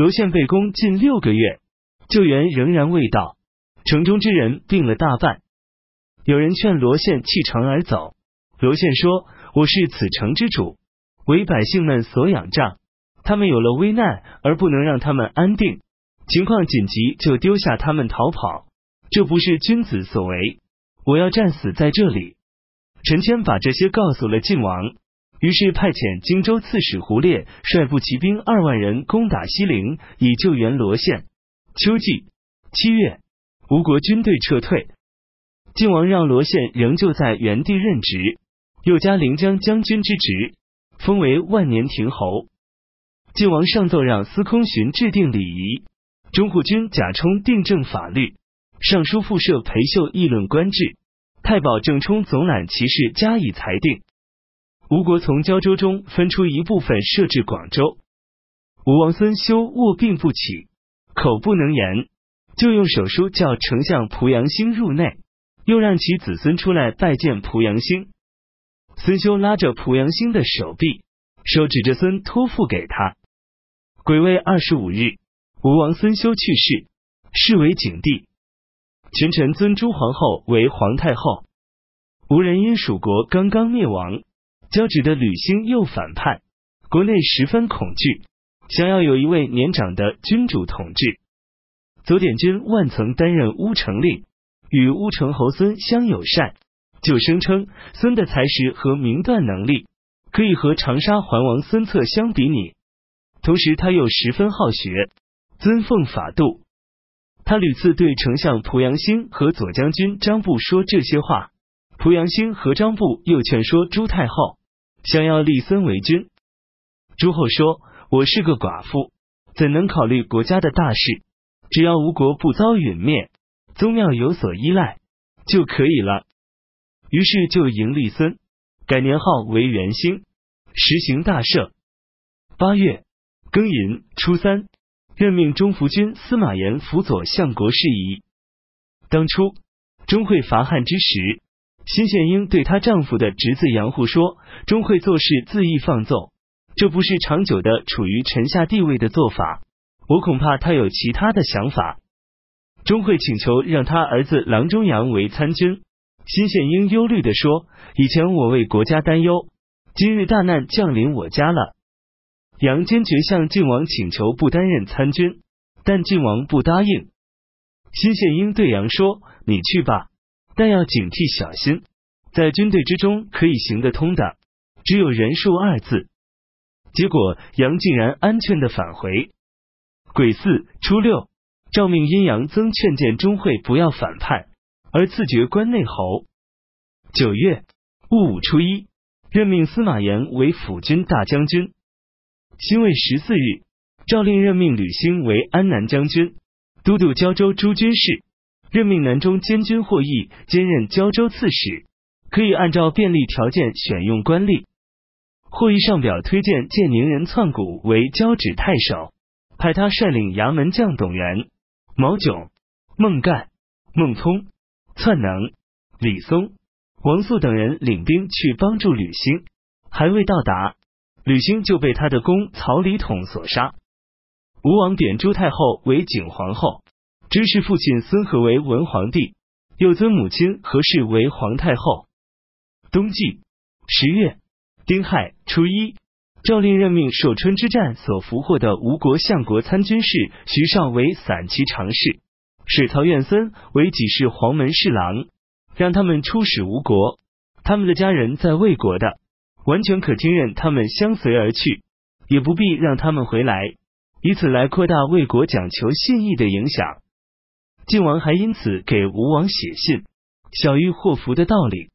罗宪被攻近六个月，救援仍然未到，城中之人病了大半。有人劝罗宪弃城而走，罗宪说：“我是此城之主，为百姓们所仰仗。他们有了危难，而不能让他们安定，情况紧急就丢下他们逃跑，这不是君子所为。我要战死在这里。”陈谦把这些告诉了晋王，于是派遣荆州刺史胡烈率部骑兵二万人攻打西陵，以救援罗宪。秋季七月，吴国军队撤退。晋王让罗宪仍旧在原地任职，又加临江将军之职，封为万年亭侯。晋王上奏让司空荀制定礼仪，中护军贾充定正法律，尚书副射裴秀议论官制，太保郑冲总揽其事加以裁定。吴国从胶州中分出一部分设置广州。吴王孙休卧病不起，口不能言，就用手书叫丞相濮阳兴入内。又让其子孙出来拜见濮阳兴。孙休拉着濮阳兴的手臂，手指着孙托付给他。癸未二十五日，吴王孙休去世，是为景帝。群臣尊朱皇后为皇太后。吴人因蜀国刚刚灭亡，交趾的吕兴又反叛，国内十分恐惧，想要有一位年长的君主统治。左典君万曾担任乌城令。与乌程侯孙相友善，就声称孙的才识和明断能力可以和长沙桓王孙策相比拟。同时，他又十分好学，尊奉法度。他屡次对丞相濮阳兴和左将军张布说这些话。濮阳兴和张布又劝说朱太后，想要立孙为君。朱后说：“我是个寡妇，怎能考虑国家的大事？只要吴国不遭陨灭。”宗庙有所依赖就可以了。于是就迎立孙，改年号为元兴，实行大赦。八月庚寅初三，任命中福军司马炎辅佐相国事宜。当初钟会伐汉之时，辛宪英对她丈夫的侄子杨护说：“钟会做事恣意放纵，这不是长久的处于臣下地位的做法。我恐怕他有其他的想法。”钟会请求让他儿子郎中阳为参军，辛宪英忧虑的说：“以前我为国家担忧，今日大难降临我家了。”杨坚决向晋王请求不担任参军，但晋王不答应。辛宪英对杨说：“你去吧，但要警惕小心，在军队之中可以行得通的，只有人数二字。”结果杨竟然安全的返回。癸巳初六。诏命阴阳曾劝谏钟会不要反叛，而赐爵关内侯。九月戊午初一，任命司马炎为辅军大将军。辛未十四日，诏令任命吕兴为安南将军，都督胶州诸军事。任命南中监军霍毅兼任胶州刺史，可以按照便利条件选用官吏。霍毅上表推荐建宁人篡谷为交趾太守，派他率领衙门将董源。毛炯、孟干、孟聪、篡能、李松、王肃等人领兵去帮助吕兴，还未到达，吕兴就被他的公曹李统所杀。吴王贬朱太后为景皇后，支持父亲孙和为文皇帝，又尊母亲何氏为皇太后。冬季十月丁亥初一。诏令任命寿春之战所俘获的吴国相国参军事徐绍为散骑常侍，使曹院森为给事黄门侍郎，让他们出使吴国。他们的家人在魏国的，完全可听任他们相随而去，也不必让他们回来，以此来扩大魏国讲求信义的影响。晋王还因此给吴王写信，小喻祸福的道理。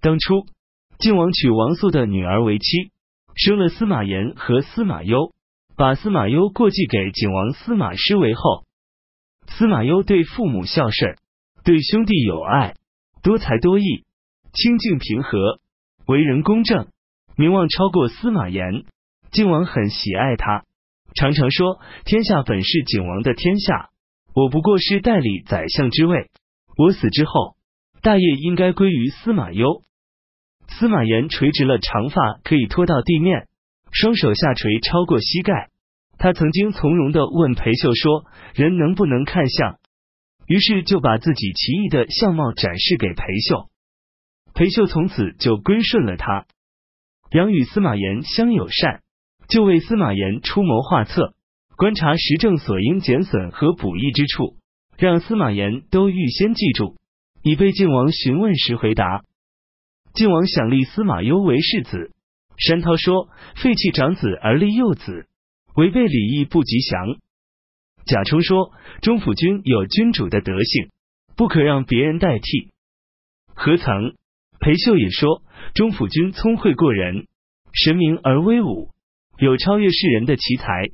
当初晋王娶王素的女儿为妻。生了司马炎和司马攸，把司马攸过继给景王司马师为后。司马攸对父母孝顺，对兄弟友爱，多才多艺，清静平和，为人公正，名望超过司马炎。靖王很喜爱他，常常说：“天下本是景王的天下，我不过是代理宰相之位。我死之后，大业应该归于司马攸。”司马炎垂直了长发，可以拖到地面，双手下垂超过膝盖，他曾经从容的问裴秀说：“人能不能看相？”于是就把自己奇异的相貌展示给裴秀。裴秀从此就归顺了他。杨与司马炎相友善，就为司马炎出谋划策，观察时政所应减损和补益之处，让司马炎都预先记住，以备晋王询问时回答。晋王想立司马攸为世子，山涛说：“废弃长子而立幼子，违背礼义，不吉祥。”贾充说：“中府君有君主的德性，不可让别人代替。”何曾？裴秀也说：“中府君聪慧过人，神明而威武，有超越世人的奇才，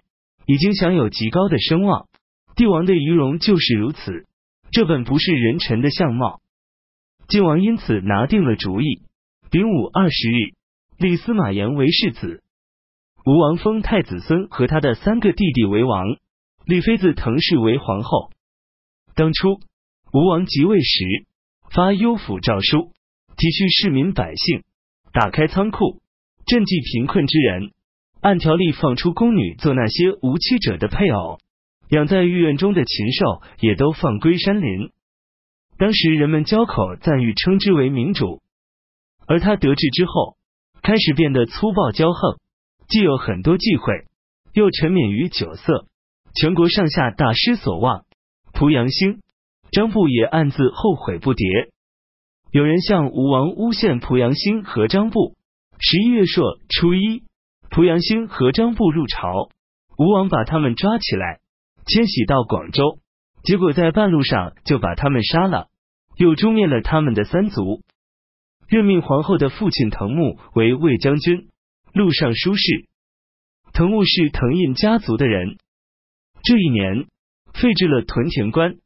已经享有极高的声望。帝王的仪容就是如此，这本不是人臣的相貌。”晋王因此拿定了主意。丙午二十日，立司马炎为世子。吴王封太子孙和他的三个弟弟为王，立妃子滕氏为皇后。当初吴王即位时，发幽府诏书，体恤市民百姓，打开仓库赈济贫困之人，按条例放出宫女做那些无妻者的配偶，养在御苑中的禽兽也都放归山林。当时人们交口赞誉，称之为民主。而他得志之后，开始变得粗暴骄横，既有很多忌讳，又沉湎于酒色，全国上下大失所望。濮阳兴、张布也暗自后悔不迭。有人向吴王诬陷濮阳兴和张布。十一月朔初一，濮阳兴和张布入朝，吴王把他们抓起来，迁徙到广州，结果在半路上就把他们杀了，又诛灭了他们的三族。任命皇后的父亲藤木为卫将军、录尚书事。藤木是藤印家族的人。这一年废置了屯田关，